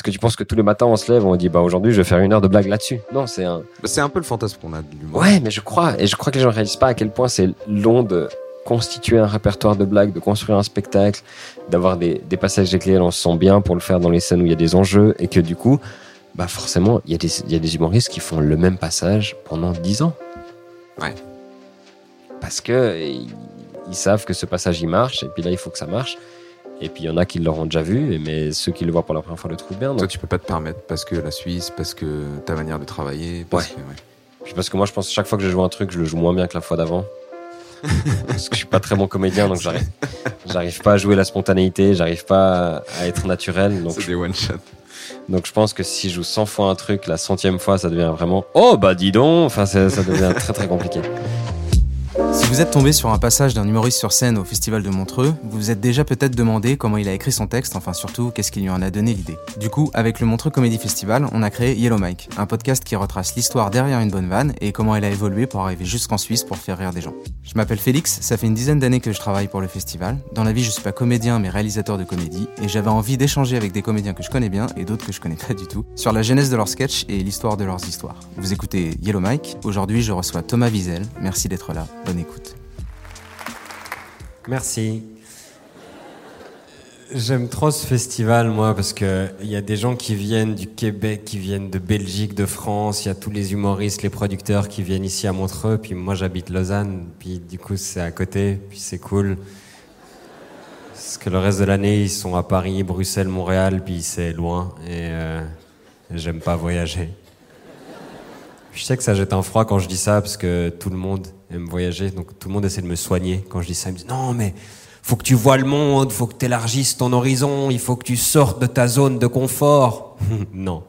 Est-ce que tu penses que tous les matins on se lève, on dit bah aujourd'hui je vais faire une heure de blague là-dessus? Non, c'est un. C'est un peu le fantasme qu'on a de l'humour. Ouais, mais je crois, et je crois que les gens ne réalisent pas à quel point c'est long de constituer un répertoire de blagues, de construire un spectacle, d'avoir des, des passages lesquels on se sent bien pour le faire dans les scènes où il y a des enjeux, et que du coup, bah forcément, il y, a des, il y a des humoristes qui font le même passage pendant 10 ans. Ouais. Parce que ils, ils savent que ce passage il marche, et puis là il faut que ça marche. Et puis il y en a qui l'auront déjà vu, mais ceux qui le voient pour la première fois le trouvent bien. Toi, Donc, tu peux pas te permettre parce que la Suisse, parce que ta manière de travailler. Parce Ouais. que, ouais. Puis parce que moi je pense que chaque fois que je joue un truc, je le joue moins bien que la fois d'avant. parce que je suis pas très bon comédien, donc j'arrive, j'arrive pas à jouer la spontanéité, j'arrive pas à- être naturel. Donc C'est des one shot. Donc je pense que si je joue 100 fois un truc, la centième fois, ça devient vraiment oh bah dis donc, enfin ça devient très très compliqué. Si vous êtes tombé sur un passage d'un humoriste sur scène au Festival de Montreux, vous vous êtes déjà peut-être demandé comment il a écrit son texte, enfin surtout qu'est-ce qui lui en a donné l'idée. Du coup, avec le Montreux Comedy Festival, on a créé Yellow Mike, un podcast qui retrace l'histoire derrière une bonne vanne et comment elle a évolué pour arriver jusqu'en Suisse pour faire rire des gens. Je m'appelle Félix, ça fait une dizaine d'années que je travaille pour le festival. Dans la vie, je suis pas comédien mais réalisateur de comédie et j'avais envie d'échanger avec des comédiens que je connais bien et d'autres que je connais pas du tout sur la genèse de leurs sketchs et l'histoire de leurs histoires. Vous écoutez Yellow Mike, aujourd'hui je reçois Thomas Wiesel, merci d'être là, bonne Merci. J'aime trop ce festival, moi, parce que il y a des gens qui viennent du Québec, qui viennent de Belgique, de France. Il y a tous les humoristes, les producteurs qui viennent ici à Montreux. Puis moi, j'habite Lausanne. Puis du coup, c'est à côté. Puis c'est cool. Parce que le reste de l'année, ils sont à Paris, Bruxelles, Montréal. Puis c'est loin. Et euh, j'aime pas voyager. Je sais que ça jette un froid quand je dis ça, parce que tout le monde aime voyager. Donc tout le monde essaie de me soigner quand je dis ça. Ils me disent non, mais faut que tu vois le monde, faut que tu élargisses ton horizon, il faut que tu sortes de ta zone de confort. non.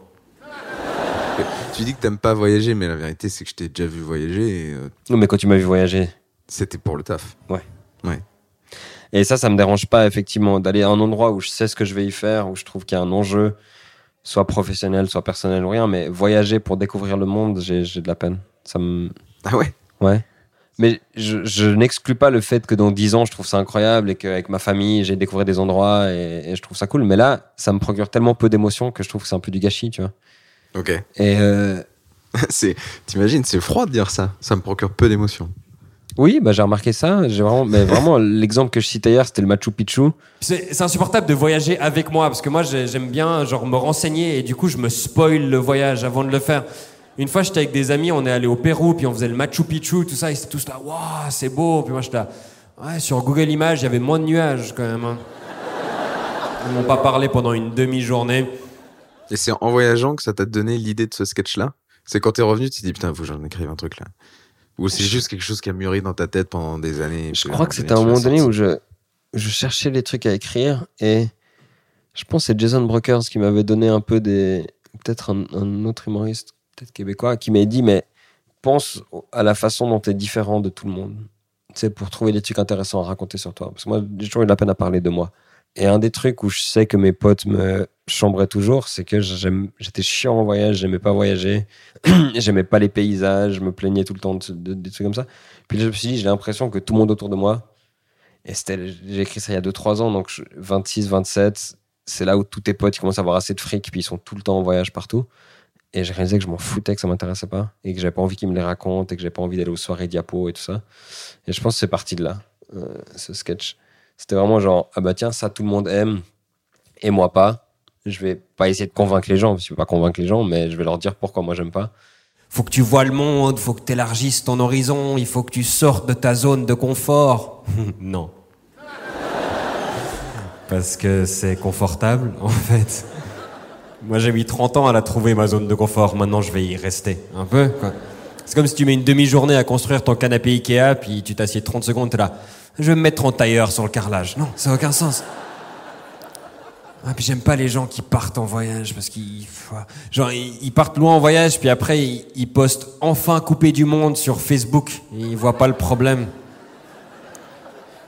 Tu dis que t'aimes pas voyager, mais la vérité, c'est que je t'ai déjà vu voyager et euh, Non mais quand tu m'as vu voyager, c'était pour le taf. Ouais. Ouais. et ça, ça me dérange pas effectivement d'aller à un endroit où je sais ce que je vais y faire, où je trouve qu'il y a un enjeu, soit professionnel, soit personnel ou rien, mais voyager pour découvrir le monde, j'ai de la peine. Ça me... Ah ouais? Ouais. Mais je, je n'exclus pas le fait que dans 10 ans, je trouve ça incroyable et qu'avec ma famille, j'ai découvert des endroits et, et je trouve ça cool. Mais là, ça me procure tellement peu d'émotions que je trouve que c'est un peu du gâchis, tu vois. Ok. Et euh, c'est, t'imagines, c'est froid de dire ça. Ça me procure peu d'émotions. Oui, bah, j'ai remarqué ça. J'ai vraiment, mais vraiment, l'exemple que je citais hier, c'était le Machu Picchu. C'est c'est insupportable de voyager avec moi, parce que moi j'ai- j'aime bien genre me renseigner et du coup je me spoil le voyage avant de le faire. Une fois j'étais avec des amis, on est allé au Pérou, puis on faisait le Machu Picchu, tout ça, ils étaient tous là, waouh, c'est beau. Puis moi j'étais là, ouais, sur Google Images, il y avait moins de nuages quand même. hein. Ils m'ont pas parlé pendant une demi-journée. Et c'est en voyageant que ça t'a donné l'idée de ce sketch-là? C'est quand t'es revenu, tu t'es dit putain, faut que j'en écrive un truc là. Ou c'est juste quelque chose qui a mûri dans ta tête pendant des années. Je crois que c'était à un moment donné où je, je cherchais les trucs à écrire et je pense que c'est Jason Brokers qui m'avait donné un peu des. Peut-être un, un autre humoriste, peut-être québécois, qui m'a dit Mais pense à la façon dont tu es différent de tout le monde. Tu sais, pour trouver des trucs intéressants à raconter sur toi. Parce que moi, j'ai toujours eu de la peine à parler de moi. Et un des trucs où je sais que mes potes me chambraient toujours, c'est que j'étais chiant en voyage, j'aimais pas voyager, j'aimais pas les paysages, je me plaignais tout le temps de, de- des trucs comme ça. Puis là, je me suis dit, j'ai l'impression que tout le monde autour de moi, et j'ai écrit ça il y a 2-3 ans, donc je- 26, 27, c'est là où tous tes potes ils commencent à avoir assez de fric, puis ils sont tout le temps en voyage partout. Et j'ai réalisé que je m'en foutais, que ça m'intéressait pas, et que j'avais pas envie qu'ils me les racontent, et que j'avais pas envie d'aller aux soirées diapo et tout ça. Et je pense que c'est parti de là, euh, ce sketch. C'était vraiment genre, ah bah tiens, ça tout le monde aime, et moi pas, je vais pas essayer de convaincre les gens, je vais pas convaincre les gens, mais je vais leur dire pourquoi moi j'aime pas. Faut que tu vois le monde, faut que tu élargisses ton horizon, il faut que tu sortes de ta zone de confort. non. Parce que c'est confortable, en fait. Moi, j'ai mis 30 ans à la trouver, ma zone de confort. Maintenant, je vais y rester. Un peu, quoi. C'est comme si tu mets une demi-journée à construire ton canapé Ikea, puis tu t'assieds 30 secondes, t'es là. Je vais me mettre en tailleur sur le carrelage. Non, ça n'a aucun sens. Ah, puis j'aime pas les gens qui partent en voyage parce qu'ils, genre, ils partent loin en voyage, puis après ils, postent enfin coupé du monde sur Facebook. Ils voient pas le problème.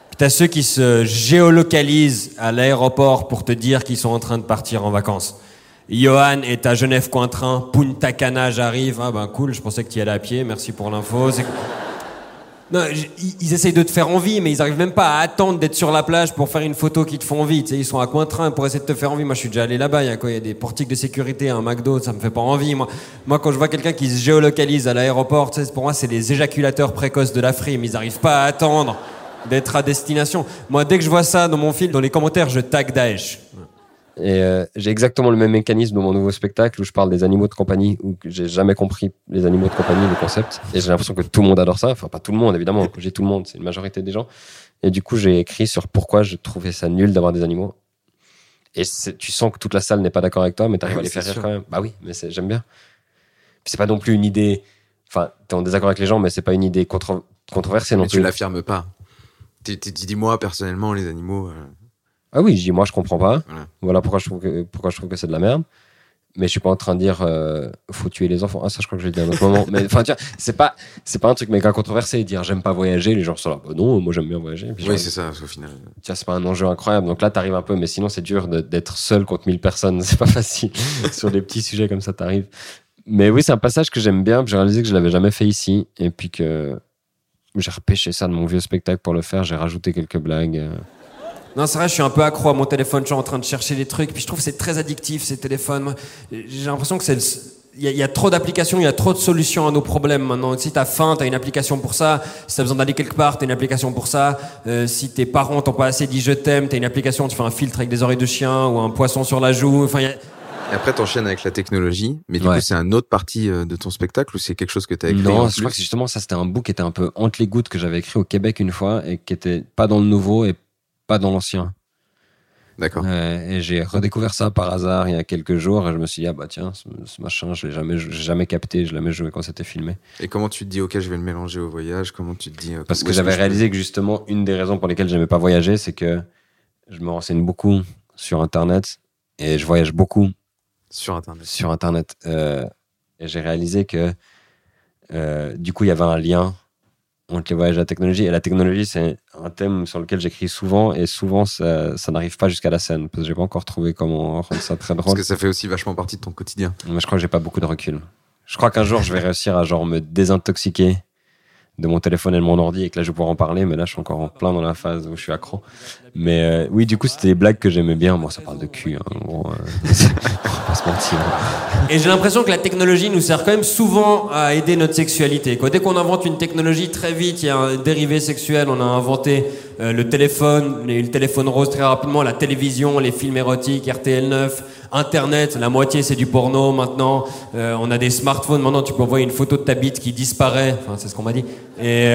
Puis t'as ceux qui se géolocalisent à l'aéroport pour te dire qu'ils sont en train de partir en vacances. Johan est à Genève-Cointrin, Punta Cana, j'arrive. Ah ben cool, je pensais que tu y allais à pied, merci pour l'info. Non, ils- essayent de te faire envie, mais ils arrivent même pas à attendre d'être sur la plage pour faire une photo qui te font envie. Tu sais, ils sont à Cointrin pour essayer de te faire envie. Moi, je suis déjà allé là-bas. Il y a quoi Il y a des portiques de sécurité, un McDo, ça me fait pas envie. Moi, moi quand je vois quelqu'un qui se géolocalise à l'aéroport, tu sais, pour moi, c'est les éjaculateurs précoces de la frime. Ils arrivent pas à attendre d'être à destination. Moi, dès que je vois ça dans mon fil, dans les commentaires, je tag Daesh. Et euh, j'ai exactement le même mécanisme dans mon nouveau spectacle où je parle des animaux de compagnie, où j'ai jamais compris les animaux de compagnie, le concept. Et j'ai l'impression que tout le monde adore ça. Enfin, pas tout le monde, évidemment. J'ai tout le monde, c'est une majorité des gens. Et du coup, j'ai écrit sur pourquoi je trouvais ça nul d'avoir des animaux. Et tu sens que toute la salle n'est pas d'accord avec toi, mais t'arrives Ah à les faire rire quand même. Bah oui, mais j'aime bien. C'est pas non plus une idée. Enfin, t'es en désaccord avec les gens, mais c'est pas une idée contro- controversée non Mais tu plus. l'affirmes pas. Tu tu- tu dis moi personnellement les animaux. euh, Ah oui, je dis moi je comprends pas. Voilà. Voilà, pourquoi je trouve que pourquoi je trouve que c'est de la merde. Mais je suis pas en train de dire euh, faut tuer les enfants. Ah ça je crois que je l'ai dit à un autre moment. Mais enfin tu vois, c'est pas c'est pas un truc méga controversé dire j'aime pas voyager. Les gens sont là bah non moi j'aime bien voyager. Puis Oui c'est ça au final. tu vois, c'est pas un enjeu incroyable. Donc là t'arrives un peu, mais sinon c'est dur de- d'être seul contre 1000 personnes. C'est pas facile sur des petits sujets comme ça t'arrives. Mais oui c'est un passage que j'aime bien. J'ai réalisé que je l'avais jamais fait ici et puis que j'ai repêché ça de mon vieux spectacle pour le faire. J'ai rajouté quelques blagues. Non, c'est vrai, je suis un peu accro à mon téléphone, je suis en train de chercher des trucs, puis je trouve que c'est très addictif ces téléphones. J'ai l'impression que c'est le- il y, a- il y a trop d'applications, il y a trop de solutions à nos problèmes maintenant. Si t'as faim, t'as une application pour ça. Si t'as besoin d'aller quelque part, t'as une application pour ça. Euh, si tes parents t'ont pas assez dit je t'aime, t'as une application, tu fais un filtre avec des oreilles de chien ou un poisson sur la joue. Enfin, y a- Et après t'enchaînes avec la technologie, mais du Ouais. coup c'est un autre partie euh, de ton spectacle ou c'est quelque chose que t'as écrit Non, je crois que justement ça, c'était un book qui était un peu entre les gouttes que j'avais écrit au Québec une fois et qui était pas dans le nouveau et pas dans l'ancien. D'accord. Euh, et j'ai redécouvert ça par hasard il y a quelques jours et je me suis dit, ah bah tiens, ce, ce machin, je l'ai jamais, jamais capté, je l'ai jamais joué quand c'était filmé. Et comment tu te dis ok je vais le mélanger au voyage Comment tu te dis euh, Parce que j'avais réalisé que justement, une des raisons pour lesquelles j'aimais pas voyager, c'est que je me renseigne beaucoup sur Internet et je voyage beaucoup sur internet. sur Internet. Euh, et j'ai réalisé que euh, du coup, il y avait un lien entre les voyages et la technologie. Et la technologie, c'est un thème sur lequel j'écris souvent. Et souvent, ça, ça n'arrive pas jusqu'à la scène. Parce que j'ai pas encore trouvé comment rendre ça très Parce drôle. que ça fait aussi vachement partie de ton quotidien. Mais je crois que j'ai pas beaucoup de recul. Je crois qu'un jour, je vais réussir à genre me désintoxiquer de mon téléphone et de mon ordi et que là, je vais pouvoir en parler. Mais là, je suis encore en plein dans la phase où je suis accro. Mais euh, oui, du coup, c'était des blagues que j'aimais bien. Moi, ça parle de cul. Hein, gros, euh, on va se mentir. Et j'ai l'impression que la technologie nous sert quand même souvent à aider notre sexualité. Quoi. Dès qu'on invente une technologie, très vite, il y a un dérivé sexuel. On a inventé euh, le téléphone, le téléphone rose très rapidement, la télévision, les films érotiques, RTL9, Internet, la moitié c'est du porno maintenant. Euh, on a des smartphones, maintenant tu peux envoyer une photo de ta bite qui disparaît. Enfin, c'est ce qu'on m'a dit. Et...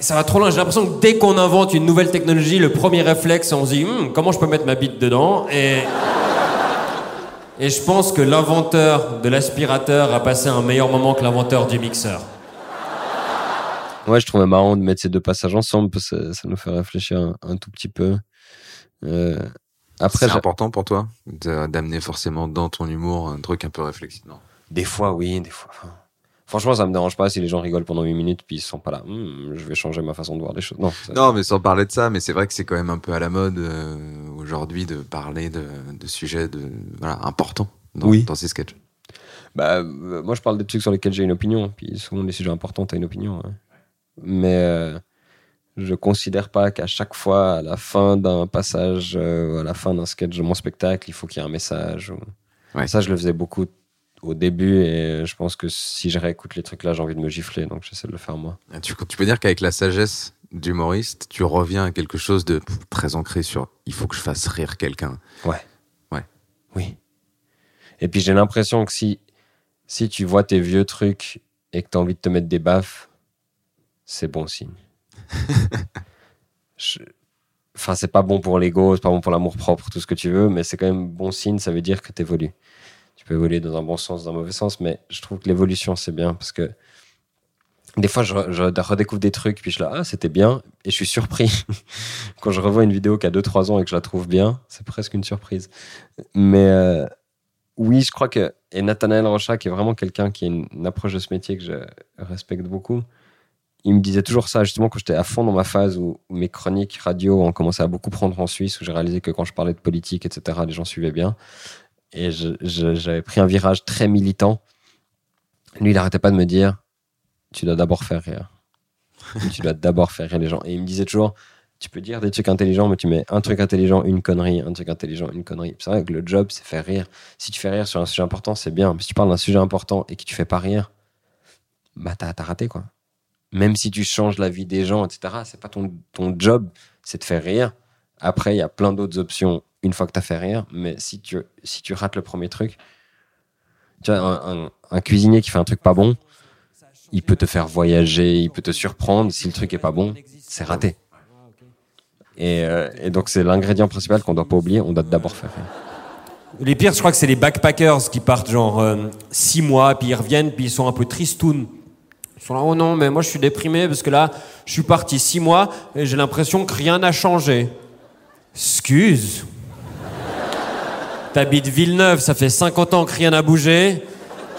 ça va trop loin. J'ai l'impression que dès qu'on invente une nouvelle technologie, le premier réflexe, on se dit Hum, comment je peux mettre ma bite dedans Et et je pense que l'inventeur de l'aspirateur a passé un meilleur moment que l'inventeur du mixeur. Ouais, je trouvais marrant de mettre ces deux passages ensemble parce que ça, nous fait réfléchir un, un tout petit peu. Euh, après, c'est important pour toi d'amener forcément dans ton humour un truc un peu réflexif. Non. des fois, oui, des fois. enfin, franchement, ça me dérange pas si les gens rigolent pendant 8 minutes puis ils sont pas là. Hmm, je vais changer ma façon de voir les choses. Non, ça- Non, mais sans parler de ça, mais c'est vrai que c'est quand même un peu à la mode euh, aujourd'hui de parler de, de sujets de, voilà, importants dans, Oui. dans ces sketchs. Bah, euh, moi, je parle des trucs sur lesquels j'ai une opinion. Puis souvent, les sujets importants, t'as une opinion. ouais. Mais euh, je considère pas qu'à chaque fois, à la fin d'un passage, euh, à la fin d'un sketch de mon spectacle, il faut qu'il y ait un message. ou- Ouais. Ça, je le faisais beaucoup au début et je pense que si je réécoute les trucs là, j'ai envie de me gifler. Donc, j'essaie de le faire moi. Tu, tu peux dire qu'avec la sagesse d'humoriste, tu reviens à quelque chose de très ancré sur il faut que je fasse rire quelqu'un. Ouais. Ouais. Oui. Et puis j'ai l'impression que si, si tu vois tes vieux trucs et que tu as envie de te mettre des baffes, c'est bon signe. Je- Enfin, c'est pas bon pour l'ego, c'est pas bon pour l'amour propre, tout ce que tu veux, mais c'est quand même bon signe, ça veut dire que tu peux évoluer dans un bon sens, dans un mauvais sens, mais je trouve que l'évolution, c'est bien parce que des fois, je, re- je redécouvre des trucs, puis je là, ah, c'était bien, et je suis surpris. Quand je revois une vidéo qui a 2-3 ans et que je la trouve bien, c'est presque une surprise. Mais euh, oui, je crois que. Et Nathanaël Rocha, qui est vraiment quelqu'un qui a une, approche de ce métier que je respecte beaucoup, il me disait toujours ça, justement, quand j'étais à fond dans ma phase où mes chroniques radio ont commencé à beaucoup prendre en Suisse, où j'ai réalisé que quand je parlais de politique, etc., les gens suivaient bien. Et j'avais pris un virage très militant. Lui, il arrêtait pas de me dire tu dois d'abord faire rire. tu dois d'abord faire rire les gens. Et il me disait toujours tu peux dire des trucs intelligents, mais tu mets un truc intelligent, une connerie, un truc intelligent, une connerie. C'est vrai que le job, c'est faire rire. Si tu fais rire sur un sujet important, c'est bien. Mais si tu parles d'un sujet important et que tu fais pas rire, bah t'as t'as raté quoi. Même si tu changes la vie des gens, etc., c'est pas ton, ton job, c'est de faire rire. Après, il y a plein d'autres options une fois que tu as fait rire. Mais si tu, si tu rates le premier truc, tu vois, un, cuisinier qui fait un truc pas bon, il peut te faire voyager, il peut te surprendre. Si le truc est pas bon, c'est raté. Et, euh, donc, c'est l'ingrédient principal qu'on doit pas oublier. On doit d'abord faire. Les pires, je crois que c'est les backpackers qui partent genre euh, six mois, puis ils reviennent, puis ils sont un peu tristounes. Ils sont là, oh non, mais moi je suis déprimé parce que là, je suis parti six mois et j'ai l'impression que rien n'a changé. Excuse. T'habites Villeneuve, ça fait 50 ans que rien n'a bougé.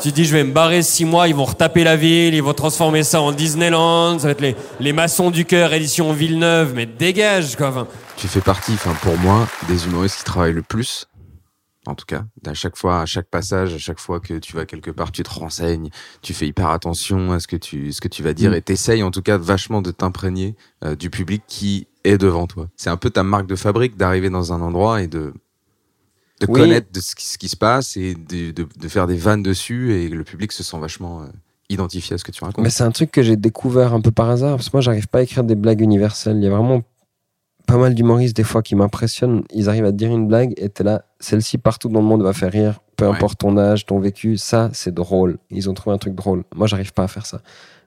Tu te dis, je vais me barrer six mois, ils vont retaper la ville, ils vont transformer ça en Disneyland, ça va être les, les maçons du cœur édition Villeneuve, mais dégage quoi. Enfin, Tu fais partie, enfin pour moi, des humoristes qui travaillent le plus. En tout cas, à chaque fois, à chaque passage, à chaque fois que tu vas quelque part, tu te renseignes, tu fais hyper attention à ce que tu, ce que tu vas dire et t'essayes en tout cas vachement de t'imprégner euh, du public qui est devant toi. C'est un peu ta marque de fabrique d'arriver dans un endroit et de, de Oui. connaître de ce, qui, ce qui se passe et de, de, de faire des vannes dessus et le public se sent vachement euh, identifié à ce que tu racontes. Mais c'est un truc que j'ai découvert un peu par hasard, parce que moi, j'arrive pas à écrire des blagues universelles. Il y a vraiment pas mal d'humoristes, des fois, qui m'impressionnent. Ils arrivent à te dire une blague et t'es là, celle-ci, partout dans le monde, va faire rire. Peu Ouais. importe ton âge, ton vécu, ça, c'est drôle. Ils ont trouvé un truc drôle. Moi, j'arrive pas à faire ça.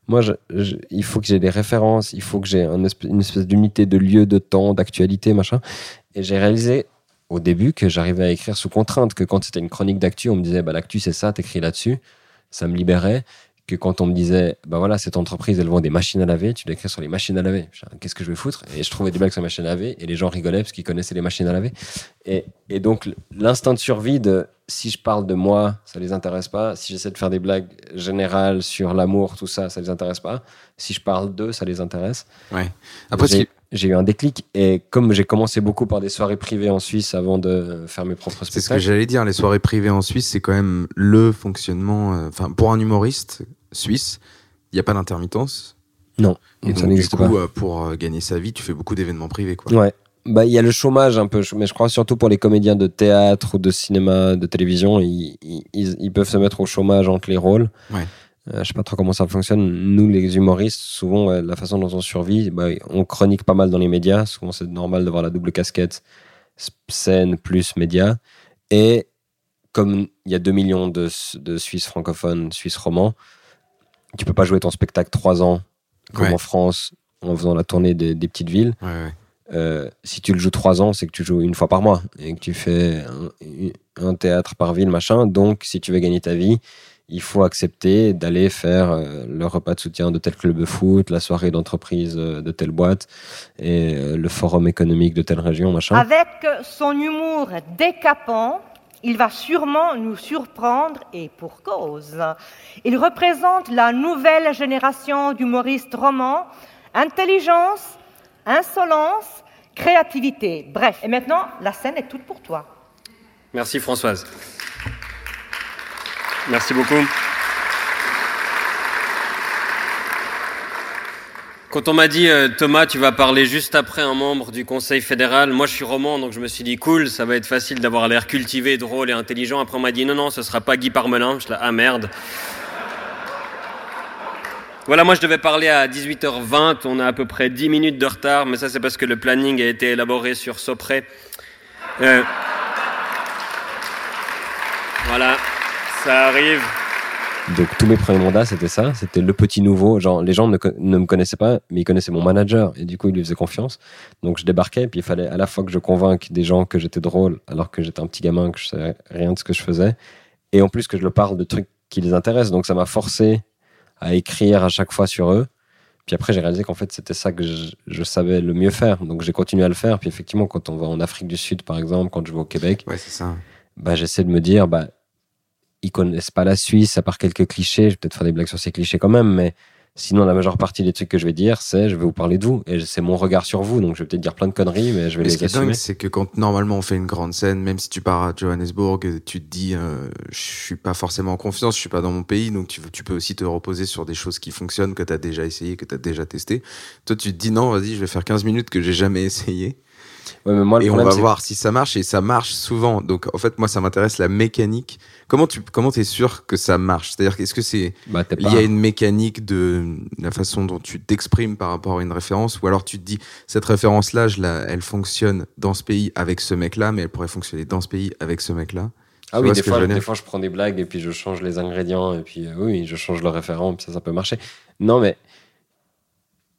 Moi, je- je- il faut que j'ai des références, il faut que j'ai un une espèce d'unité de lieu, de temps, d'actualité, machin. Et j'ai réalisé au début que j'arrivais à écrire sous contrainte, que quand c'était une chronique d'actu, on me disait, bah, l'actu, c'est ça, t'écris là-dessus. Ça me libérait que quand on me disait, bah voilà, cette entreprise, elle vend des machines à laver, tu dois écrire sur les machines à laver. Qu'est-ce que je vais foutre? Et je trouvais des blagues sur les machines à laver, et les gens rigolaient parce qu'ils connaissaient les machines à laver. Et, et donc, l'instinct de survie de si je parle de moi, ça les intéresse pas. Si j'essaie de faire des blagues générales sur l'amour, tout ça, ça les intéresse pas. Si je parle d'eux, ça les intéresse. Ouais. Après, ce qui- J'ai eu un déclic, et comme j'ai commencé beaucoup par des soirées privées en Suisse avant de faire mes propres C'est ce que spectacles, j'allais dire. Les soirées privées en Suisse, c'est quand même le fonctionnement. euh, Enfin, pour un humoriste suisse, il n'y a pas d'intermittence. non, Et ça donc, du n'existe pas. coup, euh, pour euh, gagner sa vie, tu fais beaucoup d'événements privés, quoi. Ouais. Bah, il y a le chômage un peu, mais je crois surtout pour les comédiens de théâtre ou de cinéma, de télévision, ils- ils- ils peuvent se mettre au chômage entre les rôles. Ouais. Euh, je sais pas trop comment ça fonctionne. Nous, les humoristes, souvent, la façon dont on survit, bah, on chronique pas mal dans les médias. Souvent, c'est normal d'avoir la double casquette scène plus médias. Et comme il y a 2 millions de, de Suisses francophones, Suisses romans, tu peux pas jouer ton spectacle 3 ans, comme Ouais. en France, en faisant la tournée des- des petites villes. Ouais, ouais. Euh, si tu le joues trois ans, c'est que tu joues une fois par mois et que tu fais un, un théâtre par ville, machin. Donc, si tu veux gagner ta vie, il faut accepter d'aller faire euh, le repas de soutien de tel club de foot, la soirée d'entreprise euh, de telle boîte et euh, le forum économique de telle région, machin. Avec son humour décapant, il va sûrement nous surprendre et pour cause. Il représente la nouvelle génération d'humoristes romans, intelligence, insolence, créativité. Bref, et maintenant, la scène est toute pour toi. Merci Françoise. Merci beaucoup. Quand on m'a dit euh, Thomas, tu vas parler juste après un membre du Conseil fédéral, moi je suis roman, donc je me suis dit cool, ça va être facile d'avoir l'air cultivé, drôle et intelligent. Après on m'a dit non non, ce sera pas Guy Parmelin. Je là ah merde. Voilà, moi je devais parler à 18h20, on a à peu près 10 minutes de retard, mais ça c'est parce que le planning a été élaboré sur Sopré. Euh, Voilà, ça arrive. Donc tous mes premiers mandats, c'était ça, c'était le petit nouveau. Genre, les gens ne, me connaissaient pas, mais ils connaissaient mon manager, et du coup, ils lui faisaient confiance. Donc je débarquais, puis il fallait à la fois que je convainque des gens que j'étais drôle, alors que j'étais un petit gamin, que je savais rien de ce que je faisais, et en plus que je leur parle de trucs qui les intéressent. Donc ça m'a forcé à écrire à chaque fois sur eux. Puis après, j'ai réalisé qu'en fait, c'était ça que je, je savais le mieux faire. Donc j'ai continué à le faire. Puis effectivement, quand on va en Afrique du Sud, par exemple, quand je vais au Québec, Ouais, c'est ça. bah, j'essaie de me dire, bah, ils connaissent pas la Suisse, à part quelques clichés. Je vais peut-être faire des blagues sur ces clichés quand même, mais sinon, la majeure partie des trucs que je vais dire, c'est je vais vous parler de vous. Et c'est mon regard sur vous. Donc, je vais peut-être dire plein de conneries, mais je vais Mais ce les qui est assumer. dingue, c'est que quand normalement on fait une grande scène, même si tu pars à Johannesburg, tu te dis, euh, je suis pas forcément en confiance, je suis pas dans mon pays, donc tu, tu peux aussi te reposer sur des choses qui fonctionnent, que tu as déjà essayé, que tu as déjà testé. Toi, tu te dis, non, vas-y, je vais faire 15 minutes que j'ai jamais essayé. Ouais, mais moi, le et on va voir si ça marche, et ça marche souvent. Donc, en fait, moi, ça m'intéresse la mécanique. Comment tu comment es sûr que ça marche? C'est-à-dire, est-ce que c'est bah, lié pas- à une mécanique de la façon dont tu t'exprimes par rapport à une référence? Ou alors tu te dis cette référence là je la, elle fonctionne dans ce pays avec ce mec là mais elle pourrait fonctionner dans ce pays avec ce mec là Ah oui, des fois, je des fois, je prends des blagues et puis je change les ingrédients et puis euh, oui, je change le référent, puis ça, ça peut marcher. Non, mais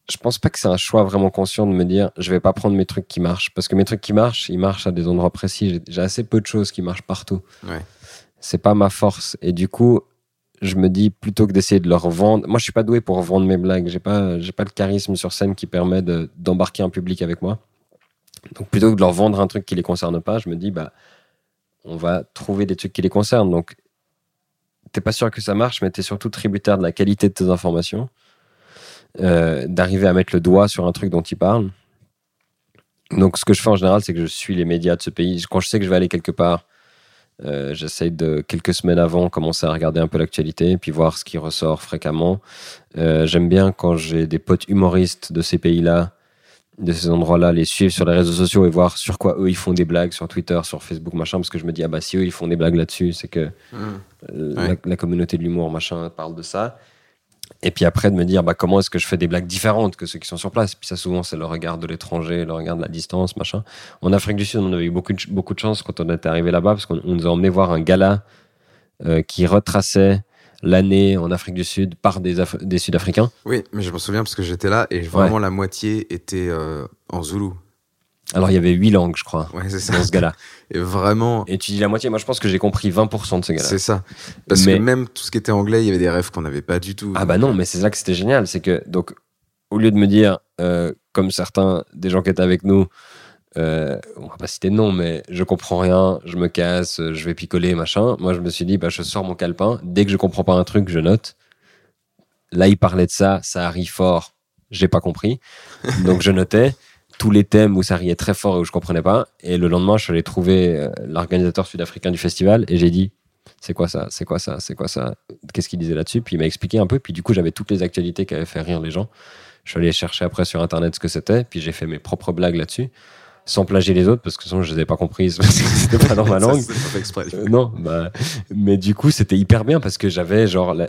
je pense pas que c'est un choix vraiment conscient de me dire je vais pas prendre mes trucs qui marchent parce que mes trucs qui marchent, ils marchent à des endroits précis. J'ai- J'ai assez peu de choses qui marchent partout. Ouais. C'est pas ma force et du coup, je me dis plutôt que d'essayer de leur vendre. Moi, je suis pas doué pour vendre mes blagues. J'ai pas, j'ai pas le charisme sur scène qui permet de- d'embarquer un public avec moi. Donc plutôt que de leur vendre un truc qui les concerne pas, je me dis bah on va trouver des trucs qui les concernent. Donc, t'es pas sûr que ça marche, mais t'es surtout tributaire de la qualité de tes informations, euh, d'arriver à mettre le doigt sur un truc dont ils parlent. Donc, ce que je fais en général, c'est que je suis les médias de ce pays. Quand je sais que je vais aller quelque part, euh, j'essaye de quelques semaines avant commencer à regarder un peu l'actualité, puis voir ce qui ressort fréquemment. Euh, J'aime bien quand j'ai des potes humoristes de ces pays-là, de ces endroits-là, les suivre sur les réseaux sociaux et voir sur quoi eux ils font des blagues sur Twitter, sur Facebook, machin, parce que je me dis ah bah si eux ils font des blagues là-dessus, c'est que euh, la, Ouais. la communauté de l'humour machin parle de ça. Et puis après de me dire bah comment est-ce que je fais des blagues différentes que ceux qui sont sur place? Puis ça souvent c'est le regard de l'étranger, le regard de la distance, machin. En Afrique du Sud on avait eu beaucoup de, beaucoup de chance quand on était arrivé là-bas parce qu'on on nous a emmené voir un gala euh, qui retraçait l'année en Afrique du Sud par des, Af- des Sud-Africains. oui mais je me souviens parce que j'étais là et vraiment la moitié était euh, en zoulou Alors il y avait huit langues je crois ouais ça dans ce gala. et vraiment Et tu dis la moitié, moi je pense que j'ai compris 20% de ce gala. c'est ça. Parce Mais- que même tout ce qui était anglais il y avait des rêves qu'on n'avait pas du tout. Ah bah non, mais c'est ça que c'était génial, c'est que donc au lieu de me dire euh, comme certains des gens qui étaient avec nous, euh, on va pas citer de nom, mais je comprends rien, je me casse, je vais picoler machin. Moi je me suis dit bah je sors mon calepin, dès que je comprends pas un truc, je note. Là il parlait de ça, ça rit fort, j'ai pas compris, donc je notais tous les thèmes où ça riait très fort et où je comprenais pas. Et le lendemain je suis allé trouver euh, l'organisateur sud-africain du festival et j'ai dit c'est quoi ça, c'est quoi ça, c'est quoi ça, qu'est-ce qu'il disait là-dessus? Puis il m'a expliqué un peu. Puis du coup, j'avais toutes les actualités qui avaient fait rire les gens. Je suis allé chercher après sur Internet ce que c'était. Puis j'ai fait mes propres blagues là-dessus, sans plagier les autres, parce que sinon je les ai pas comprises, parce que c'était pas dans ma langue. pas exprès. Euh, non, bah, mais du coup, c'était hyper bien parce que j'avais genre, la-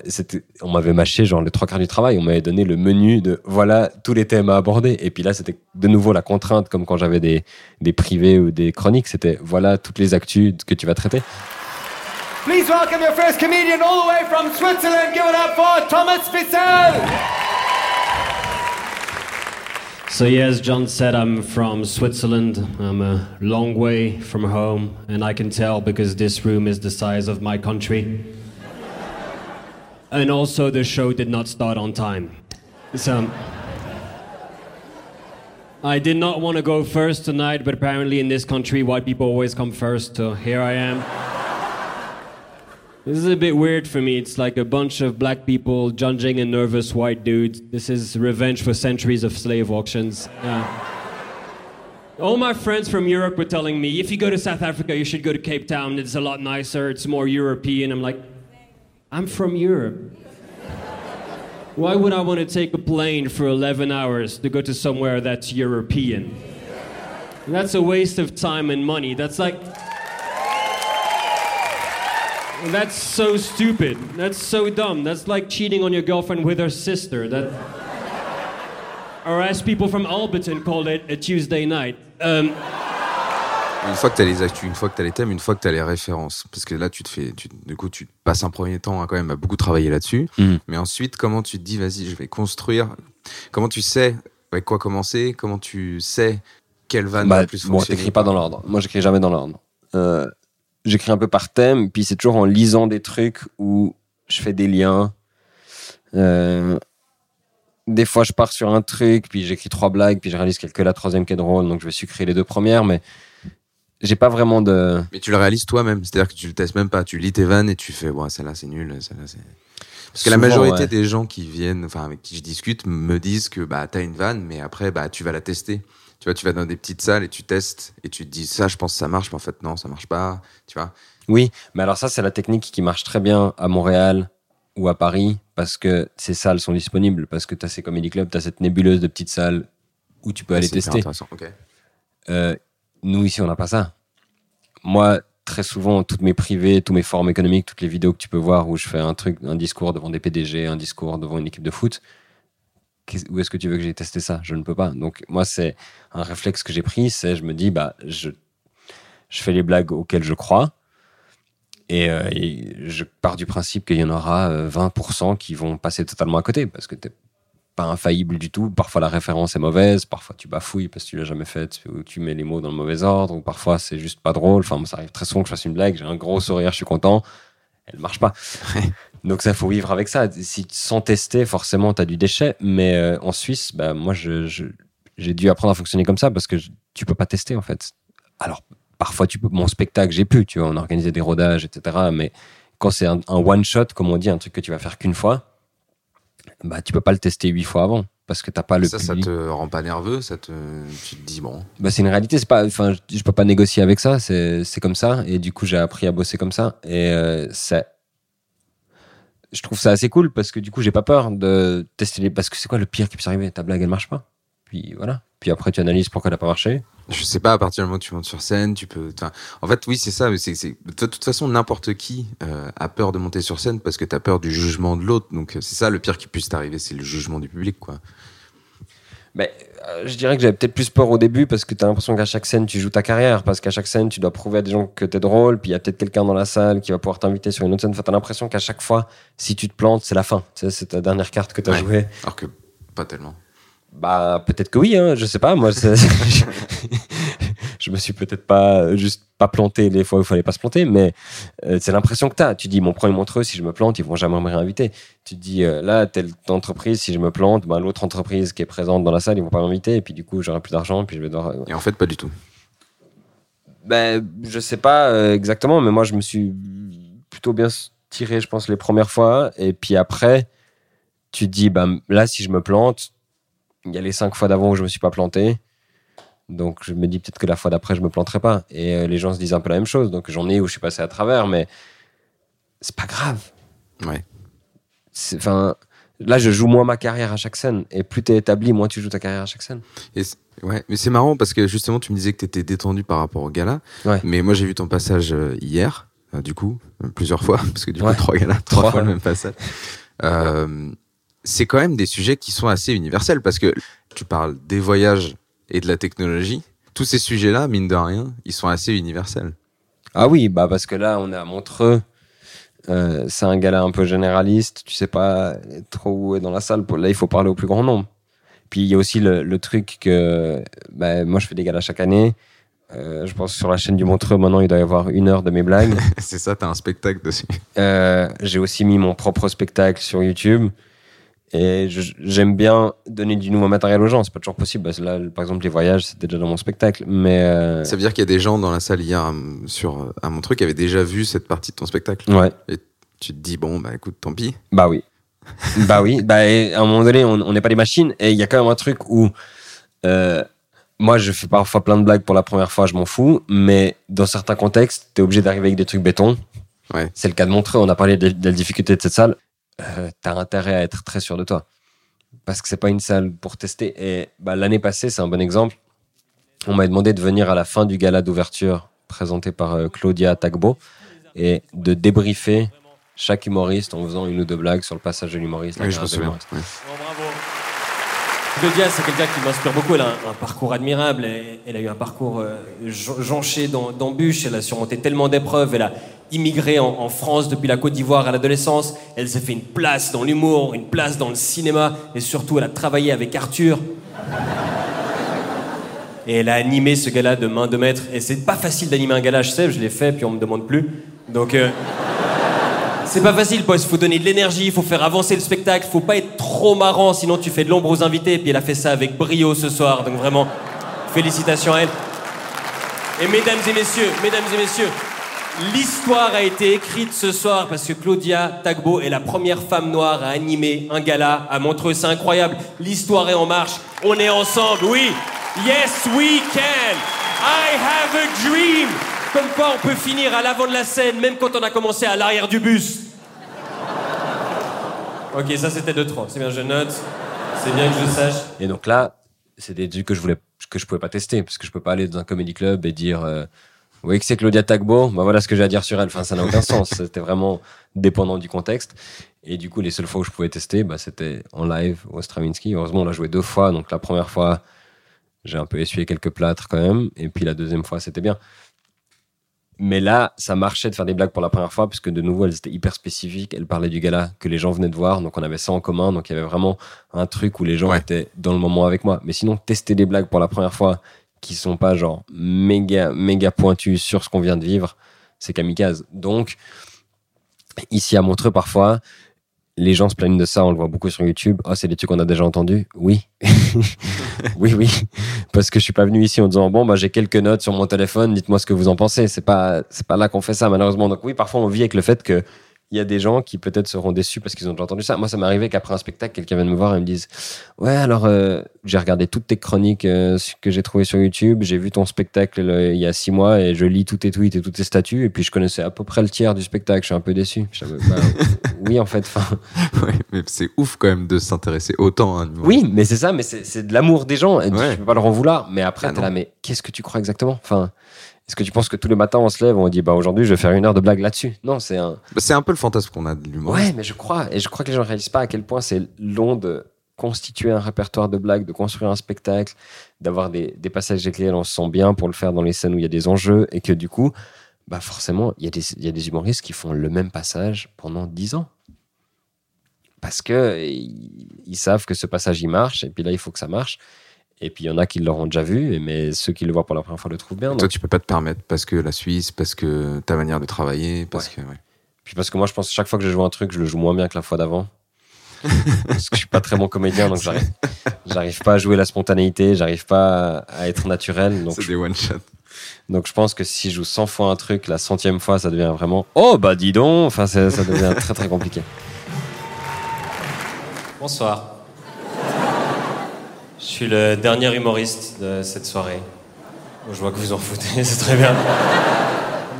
on m'avait mâché genre les trois quarts du travail. On m'avait donné le menu de voilà tous les thèmes à aborder. Et puis là, c'était de nouveau la contrainte, comme quand j'avais des, des privés ou des chroniques. C'était voilà toutes les actus que tu vas traiter. Please welcome your first comedian all the way from Switzerland. Give it up for Thomas Spitzel. So, yeah, as John said, I'm from Switzerland. I'm a long way from home, and I can tell because this room is the size of my country. And also, the show did not start on time. So, I did not want to go first tonight, but apparently, in this country, white people always come first, so here I am. This is a bit weird for me. It's like a bunch of black people judging a nervous white dude. This is revenge for centuries of slave auctions. Yeah. All my friends from Europe were telling me if you go to South Africa, you should go to Cape Town. It's a lot nicer, it's more European. I'm like, I'm from Europe. Why would I want to take a plane for 11 hours to go to somewhere that's European? That's a waste of time and money. That's like. That's so stupid. That's so dumb. That's like cheating on your girlfriend with her sister. That. Or as people from Alberton called it, a Tuesday night. Um, Une fois que tu as les actus, une fois que tu as les thèmes, une fois que tu as les références, parce que là, tu te fais, tu, du coup, tu passes un premier temps à quand même à beaucoup travailler là-dessus. Mhm. Mais ensuite, comment tu te dis, vas-y, je vais construire Comment tu sais avec quoi commencer? Comment tu sais quelle vanne va Bah, le plus bon, fonctionner? t'écris pas dans l'ordre. Moi, j'écris jamais dans l'ordre. Euh, j'écris un peu par thème, puis c'est toujours en lisant des trucs où je fais des liens. Euh, des fois, je pars sur un truc, puis j'écris trois blagues, puis je réalise que la troisième qui est drôle, donc je vais sucrer les deux premières, mais j'ai pas vraiment de. Mais tu le réalises toi-même, c'est-à-dire que tu le testes même pas. Tu lis tes vannes et tu fais, ouais, celle-là c'est nul, celle-là c'est. Parce que la majorité ouais. des gens qui viennent, enfin avec qui je discute, me disent que bah t'as une vanne, mais après bah tu vas la tester. Tu vois, tu vas dans des petites salles et tu testes et tu te dis ça, je pense que ça marche, mais en fait non, ça marche pas. Tu vois. Oui, mais alors ça, c'est la technique qui marche très bien à Montréal ou à Paris, parce que ces salles sont disponibles, parce que tu as ces comédie clubs, tu as cette nébuleuse de petites salles où tu peux aller C'est hyper tester. Euh, nous, ici, on n'a pas ça. Moi, très souvent, toutes mes privés, tous mes forums économiques, toutes les vidéos que tu peux voir où je fais un truc, un discours devant des PDG, un discours devant une équipe de foot, où est-ce que tu veux que j'aille tester ça? Je ne peux pas. Donc, moi, c'est un réflexe que j'ai pris, c'est je me dis, bah, je, fais les blagues auxquelles je crois. Et, euh, et je pars du principe qu'il y en aura euh, 20% qui vont passer totalement à côté parce que t'es pas infaillible du tout. Parfois la référence est mauvaise, parfois tu bafouilles parce que tu l'as jamais faite ou tu mets les mots dans le mauvais ordre ou parfois c'est juste pas drôle. Enfin, moi, ça arrive très souvent que je fasse une blague, j'ai un gros sourire, je suis content, elle marche pas. Donc ça faut vivre avec ça. Si sans tester, forcément tu as du déchet. Mais euh, en Suisse, bah, moi je, je- j'ai dû apprendre à fonctionner comme ça parce que je- tu peux pas tester en fait. Alors parfois tu peux, mon spectacle j'ai pu, tu vois, on organisait des rodages, etc. Mais quand c'est un, un one shot, comme on dit, un truc que tu vas faire qu'une fois, bah tu peux pas le tester huit fois avant parce que t'as pas le ça, ça public. te rend pas nerveux, ça te, tu te dis bon. Bah, c'est une réalité, c'est pas, enfin, je, peux pas négocier avec ça, c'est, c'est comme ça, et du coup, j'ai appris à bosser comme ça, et euh, ça, je trouve ça assez cool parce que du coup, j'ai pas peur de tester les, parce que c'est quoi le pire qui puisse arriver? Ta blague, elle marche pas? Puis voilà. Puis après, tu analyses pourquoi elle a pas marché. Je sais pas, à partir du moment où tu montes sur scène, tu peux. En fait, oui, c'est ça. mais c'est- c'est- De toute façon, n'importe qui euh, a peur de monter sur scène parce que tu as peur du jugement de l'autre. Donc, c'est ça le pire qui puisse t'arriver, c'est le jugement du public, quoi. Mais euh, je dirais que j'avais peut-être plus peur au début parce que tu as l'impression qu'à chaque scène, tu joues ta carrière. Parce qu'à chaque scène, tu dois prouver à des gens que tu es drôle. Puis il y a peut-être quelqu'un dans la salle qui va pouvoir t'inviter sur une autre scène. Enfin, tu as l'impression qu'à chaque fois, si tu te plantes, c'est la fin. Tu sais, c'est ta dernière carte que tu as Ouais. jouée. Alors que pas tellement. Bah, peut-être que oui, hein, je sais pas. Moi, je me suis peut-être pas juste pas planté les fois où il fallait pas se planter, mais euh, c'est l'impression que tu as. Tu dis, mon premier montreux, si je me plante, ils vont jamais me réinviter. Tu te dis, euh, là, telle entreprise, si je me plante, bah, l'autre entreprise qui est présente dans la salle, ils vont pas m'inviter, et puis du coup, j'aurai plus d'argent, puis je vais devoir. euh, Et en fait, pas du tout. ben, je sais pas euh, exactement, mais moi, je me suis plutôt bien tiré, je pense, les premières fois. Et puis après, tu te dis, ben, là, si je me plante, il y a les cinq fois d'avant où je me suis pas planté. Donc, je me dis peut-être que la fois d'après, je me planterai pas. Et euh, les gens se disent un peu la même chose. Donc, j'en ai où je suis passé à travers, mais c'est pas grave. Ouais. Enfin, là, je joue moins ma carrière à chaque scène. Et plus t'es établi, moins tu joues ta carrière à chaque scène. Et ouais, mais c'est marrant parce que justement, tu me disais que tu étais détendu par rapport au gala. Ouais. Mais moi, j'ai vu ton passage euh, hier, euh, du coup, plusieurs fois, parce que du Ouais. coup, trois galas, trois Trois. fois le même passage. Euh, c'est quand même des sujets qui sont assez universels parce que tu parles des voyages et de la technologie. Tous ces sujets-là, mine de rien, ils sont assez universels. Ah oui, bah parce que là, on est à Montreux. Euh, c'est un gala un peu généraliste. Tu sais pas trop où est dans la salle. Là, il faut parler au plus grand nombre. Puis il y a aussi le, le truc que bah, moi, je fais des galas chaque année. Euh, je pense que sur la chaîne du Montreux, maintenant, il doit y avoir une heure de mes blagues. c'est ça, t'as un spectacle dessus. Euh, J'ai aussi mis mon propre spectacle sur YouTube. Et j'aime bien donner du nouveau matériel aux gens. C'est pas toujours possible. Là, par exemple, les voyages, c'était déjà dans mon spectacle. Mais euh, Ça veut dire qu'il y a des gens dans la salle hier sur, à mon truc qui avaient déjà vu cette partie de ton spectacle. ouais. Et tu te dis, bon, bah écoute, tant pis. Bah oui. bah oui. Bah, et à un moment donné, on n'est pas des machines. Et il y a quand même un truc où euh, moi, je fais parfois plein de blagues pour la première fois, je m'en fous. Mais dans certains contextes, tu es obligé d'arriver avec des trucs béton. Ouais. C'est le cas de Montreux. On a parlé de la difficulté de cette salle. Euh, T'as intérêt à être très sûr de toi. Parce que c'est pas une salle pour tester. Et bah, l'année passée, c'est un bon exemple. On m'a demandé de venir à la fin du gala d'ouverture présenté par euh, Claudia Tagbo. et de débriefer chaque humoriste en faisant une ou deux blagues sur le passage de l'humoriste. la Oui, je me carrière de souviens. l'humoriste. ouais. Bravo. Claudia, c'est quelqu'un qui m'inspire beaucoup. Elle a un, un parcours admirable. Elle, elle a eu un parcours euh, jon- jonché d'em- d'embûches. Elle a surmonté tellement d'épreuves. Elle a immigré en, France depuis la Côte d'Ivoire à l'adolescence. Elle s'est fait une place dans l'humour, une place dans le cinéma. Et surtout, elle a travaillé avec Arthur. Et elle a animé ce gala de main de maître. Et c'est pas facile d'animer un gala, je sais, je l'ai fait, puis on me demande plus. Donc. euh, c'est pas facile, il faut donner de l'énergie, il faut faire avancer le spectacle, faut pas être trop marrant, sinon tu fais de l'ombre aux invités. Et puis elle a fait ça avec brio ce soir, donc vraiment, félicitations à elle. Et mesdames et messieurs, mesdames et messieurs, l'histoire a été écrite ce soir parce que Claudia Tagbo est la première femme noire à animer un gala à Montreux. C'est incroyable, l'histoire est en marche, on est ensemble, oui. Yes, we can. I have a dream. Comme quoi on peut finir à l'avant de la scène, même quand on a commencé à l'arrière du bus. Ok, ça c'était de trop. C'est bien, je note. C'est bien que je sache. Et donc là, c'est des trucs que je voulais, que je pouvais pas tester, parce que je peux pas aller dans un comedy club et dire, euh, vous voyez que c'est Claudia Tagbo, bah voilà ce que j'ai à dire sur elle. Enfin, ça n'a aucun sens. C'était vraiment dépendant du contexte. Et du coup, les seules fois où je pouvais tester, bah, c'était en live au Stravinsky. Heureusement, on l'a joué deux fois. Donc la première fois, j'ai un peu essuyé quelques plâtres quand même. Et puis la deuxième fois, c'était bien. Mais là, ça marchait de faire des blagues pour la première fois, parce que de nouveau, elles étaient hyper spécifiques. Elles parlaient du gala que les gens venaient de voir, donc on avait ça en commun. Donc il y avait vraiment un truc où les gens Ouais. étaient dans le moment avec moi. Mais sinon, tester des blagues pour la première fois qui sont pas genre méga, méga pointues sur ce qu'on vient de vivre, c'est kamikaze. Donc, ici à Montreux, parfois, les gens se plaignent de ça, on le voit beaucoup sur YouTube. Oh, c'est des trucs qu'on a déjà entendus? Oui. oui, oui. Parce que je suis pas venu ici en disant, bon, bah, j'ai quelques notes sur mon téléphone, dites-moi ce que vous en pensez. C'est pas, c'est pas là qu'on fait ça, malheureusement. Donc, oui, parfois, on vit avec le fait que il y a des gens qui peut-être seront déçus parce qu'ils ont déjà entendu ça. Moi, ça m'est arrivé qu'après un spectacle, quelqu'un vienne me voir et me dise Ouais, alors, euh, j'ai regardé toutes tes chroniques euh, que j'ai trouvées sur YouTube, j'ai vu ton spectacle euh, il y a six mois et je lis tous tes tweets et tous tes statuts, et puis je connaissais à peu près le tiers du spectacle. Je suis un peu déçu. Je savais, bah, oui, en fait. Ouais, mais c'est ouf quand même de s'intéresser autant à un oui, mais c'est ça, mais c'est de l'amour des gens. Et Ouais. Tu peux pas leur en vouloir. Mais après, Ah t'es là, mais qu'est-ce que tu crois exactement? Enfin, est-ce que tu penses que tous les matins on se lève, on dit bah aujourd'hui je vais faire une heure de blague là-dessus? Non, c'est un. Bah, c'est un peu le fantasme qu'on a de l'humoriste. Ouais, mais je crois, et je crois que les gens réalisent pas à quel point c'est long de constituer un répertoire de blagues, de construire un spectacle, d'avoir des, des passages lesquels on se sent bien pour le faire dans les scènes où il y a des enjeux, et que du coup, bah forcément, il y, a des- il y a des humoristes qui font le même passage pendant 10 ans. Parce que ils, ils savent que ce passage il marche, et puis là il faut que ça marche. Et puis il y en a qui l'auront déjà vu, mais ceux qui le voient pour la première fois le trouvent bien. Toi, donc- tu peux pas te permettre parce que la Suisse, parce que ta manière de travailler, parce que. ouais. Puis parce que moi, je pense que chaque fois que je joue un truc, je le joue moins bien que la fois d'avant. parce que je suis pas très bon comédien, donc j'arrive, j'arrive pas à jouer la spontanéité, j'arrive pas à être naturel. Donc, C'est des one shot. donc je pense que si je joue 100 fois un truc, la centième fois, ça devient vraiment oh bah dis donc. Enfin, ça, ça devient très très compliqué. Bonsoir. Je suis le dernier humoriste de cette soirée. Je vois que vous en foutez, c'est très bien.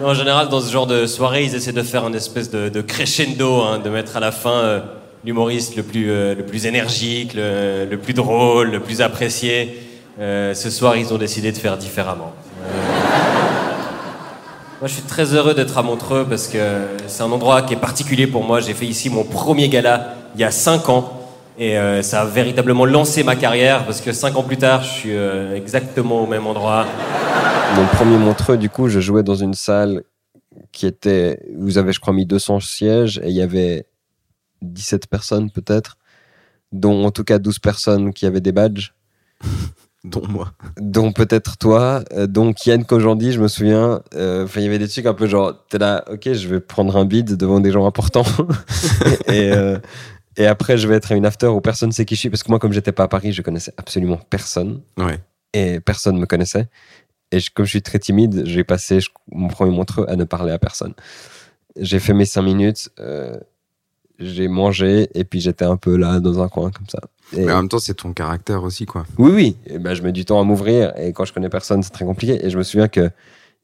En général, dans ce genre de soirée, ils essaient de faire une espèce de, crescendo, hein, de mettre à la fin euh, l'humoriste le plus, euh, énergique, le, plus drôle, le plus apprécié. Euh, ce soir, ils ont décidé de faire différemment. Moi, je suis très heureux d'être à Montreux parce que c'est un endroit qui est particulier pour moi. J'ai fait ici mon premier gala il y a 5 ans et euh, ça a véritablement lancé ma carrière parce que 5 ans plus tard, je suis euh, exactement au même endroit. Mon premier Montreux, du coup, je jouais dans une salle qui était. Vous avez, je crois, mis 200 sièges et il y avait 17 personnes peut-être, dont en tout cas 12 personnes qui avaient des badges. Dont moi. dont peut-être toi, euh, donc Yann Kojandi, je me souviens, euh, enfin il y avait des trucs un peu genre, t'es là, ok, je vais prendre un bid devant des gens importants, et, euh, et après je vais être à une after où personne sait qui je suis, parce que moi comme j'étais pas à Paris, je connaissais absolument personne, Ouais. et personne me connaissait, et je- comme je suis très timide, j'ai passé je- mon premier montreux à ne parler à personne. J'ai fait mes cinq minutes, euh, j'ai mangé, et puis j'étais un peu là dans un coin comme ça. Et- Mais en même temps, c'est ton caractère aussi, quoi. oui, oui. Et ben, je mets du temps à m'ouvrir et quand je connais personne, c'est très compliqué. Et je me souviens que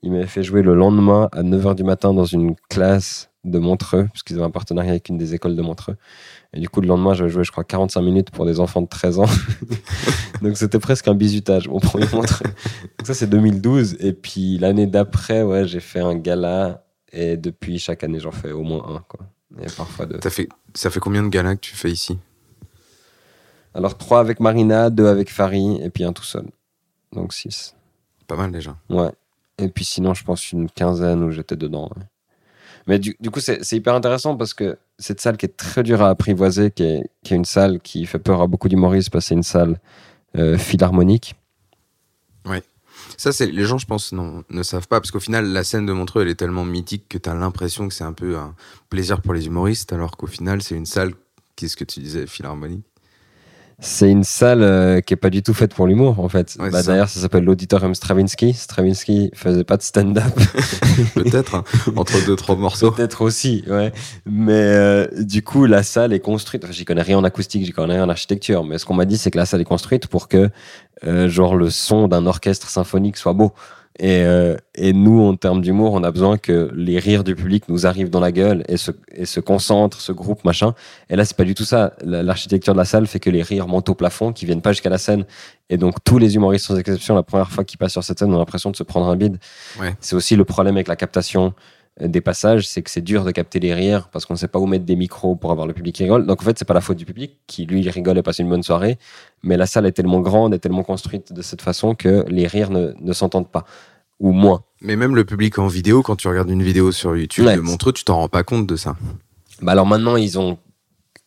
il m'avait fait jouer le lendemain à 9h du matin dans une classe de Montreux, parce qu'ils avaient un partenariat avec une des écoles de Montreux. Et du coup, le lendemain, j'avais joué, je crois, 45 minutes pour des enfants de 13 ans. Donc, c'était presque un bizutage, mon premier Montreux. Donc, ça, c'est 2012. Et puis, l'année d'après, ouais, j'ai fait un gala. Et depuis, chaque année, j'en fais au moins un. Quoi. Et parfois deux. Ça fait, ça fait combien de galas que tu fais ici? Alors, trois avec Marina, deux avec Farid, et puis un tout seul. Donc six. Pas mal déjà. Ouais. Et puis sinon, je pense une quinzaine où j'étais dedans. ouais. Mais du, du coup, c'est hyper intéressant parce que cette salle qui est très dure à apprivoiser, qui est, une salle qui fait peur à beaucoup d'humoristes parce que c'est une salle euh, philharmonique. Ça, c'est les gens, je pense, non, ne savent pas parce qu'au final, la scène de Montreux, elle est tellement mythique que tu as l'impression que c'est un peu un plaisir pour les humoristes, alors qu'au final, c'est une salle, qu'est-ce que tu disais, philharmonique C'est une salle euh, qui est pas du tout faite pour l'humour, en fait. Ouais, Bah, ça. D'ailleurs, ça s'appelle l'auditorium Stravinsky. Stravinsky faisait pas de stand-up. Peut-être, hein, entre deux, trois morceaux. Peut-être aussi, ouais. Mais euh, du coup, la salle est construite. Enfin, j'y connais rien en acoustique, j'y connais rien en architecture. Mais ce qu'on m'a dit, c'est que la salle est construite pour que, euh, genre, le son d'un orchestre symphonique soit beau. Et, euh, et nous, en termes d'humour, on a besoin que les rires du public nous arrivent dans la gueule et se, et se concentrent, se groupent, machin. Et là, c'est pas du tout ça. La- L'architecture de la salle fait que les rires montent au plafond, qui viennent pas jusqu'à la scène. Et donc, tous les humoristes, sans exception, la première fois qu'ils passent sur cette scène, ont l'impression de se prendre un bide. Ouais. C'est aussi le problème avec la captation des passages, c'est que c'est dur de capter les rires parce qu'on ne sait pas où mettre des micros pour avoir le public qui rigole. Donc en fait, c'est pas la faute du public qui lui rigole et passe une bonne soirée, mais la salle est tellement grande et tellement construite de cette façon que les rires ne, ne s'entendent pas ou moins. Mais même le public en vidéo, quand tu regardes une vidéo sur YouTube Ouais. de Montreux, tu t'en rends pas compte de ça. Bah alors maintenant, ils ont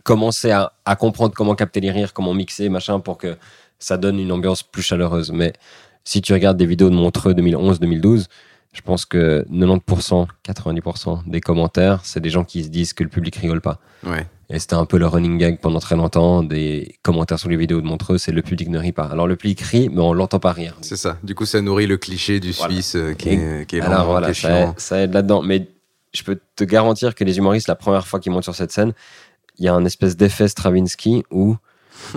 commencé à, à comprendre comment capter les rires, comment mixer, machin, pour que ça donne une ambiance plus chaleureuse. Mais si tu regardes des vidéos de Montreux 2011-2012, je pense que 90%, 90% des commentaires, c'est des gens qui se disent que le public rigole pas. Ouais. Et c'était un peu le running gag pendant très longtemps des commentaires sur les vidéos de Montreux, c'est le public ne rit pas. Alors le public rit, mais on l'entend pas rire. C'est ça. Du coup, ça nourrit le cliché du Voilà. Suisse euh, qui, est, qui est Alors vraiment voilà, qui est ça, chiant. ça aide là-dedans. Mais je peux te garantir que les humoristes, la première fois qu'ils montent sur cette scène, il y a un espèce d'effet Stravinsky où